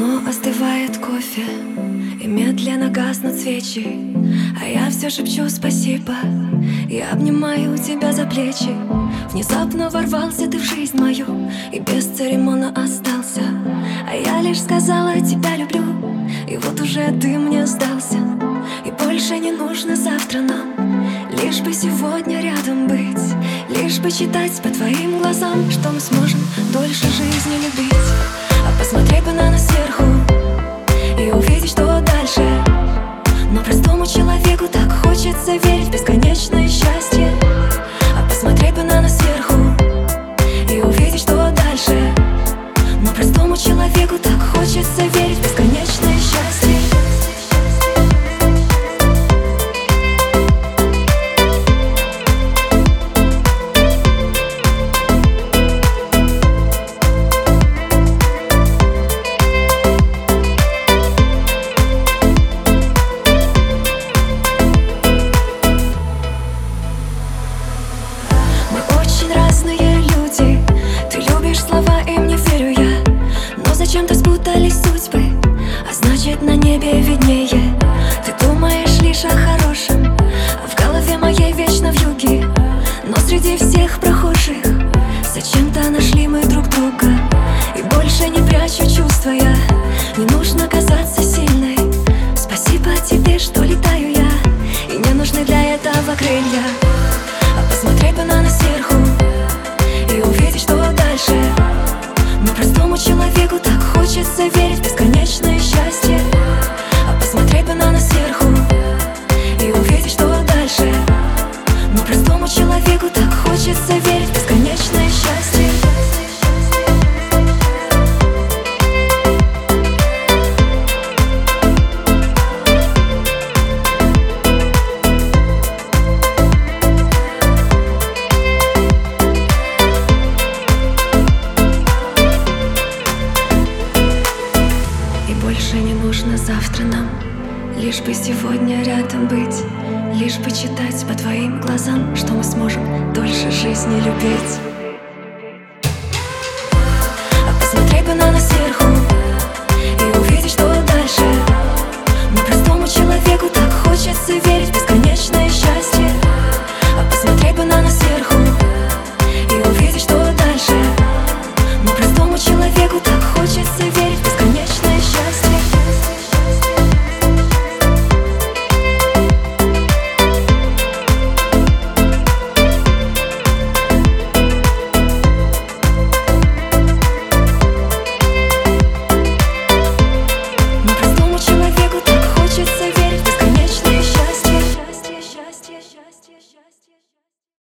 давно остывает кофе И медленно гаснут свечи. А я все шепчу спасибо И обнимаю тебя за плечи. Внезапно ворвался ты в жизнь мою И без церемона остался. А я лишь сказала тебя люблю И вот уже ты мне сдался. И больше не нужно завтра нам Лишь бы сегодня рядом быть Лишь бы читать по твоим глазам Что мы сможем дольше жизни Но простому человеку так хочется верить. В небе виднее. Ты думаешь лишь о хорошем А в голове моей вечно в юге. Но среди всех прохожих Зачем-то нашли мы друг друга. И больше не прячу чувства я Не нужно казаться сильной. Спасибо тебе, что летаю я И не нужны для этого крылья. А посмотреть бы на нас сверху И увидеть, что дальше. Но простому человеку так хочется верить в хочется верить в бесконечное счастье. И больше не нужно завтра нам Лишь бы сегодня рядом быть Лишь бы читать по твоим глазам Что мы сможем дольше жизни любить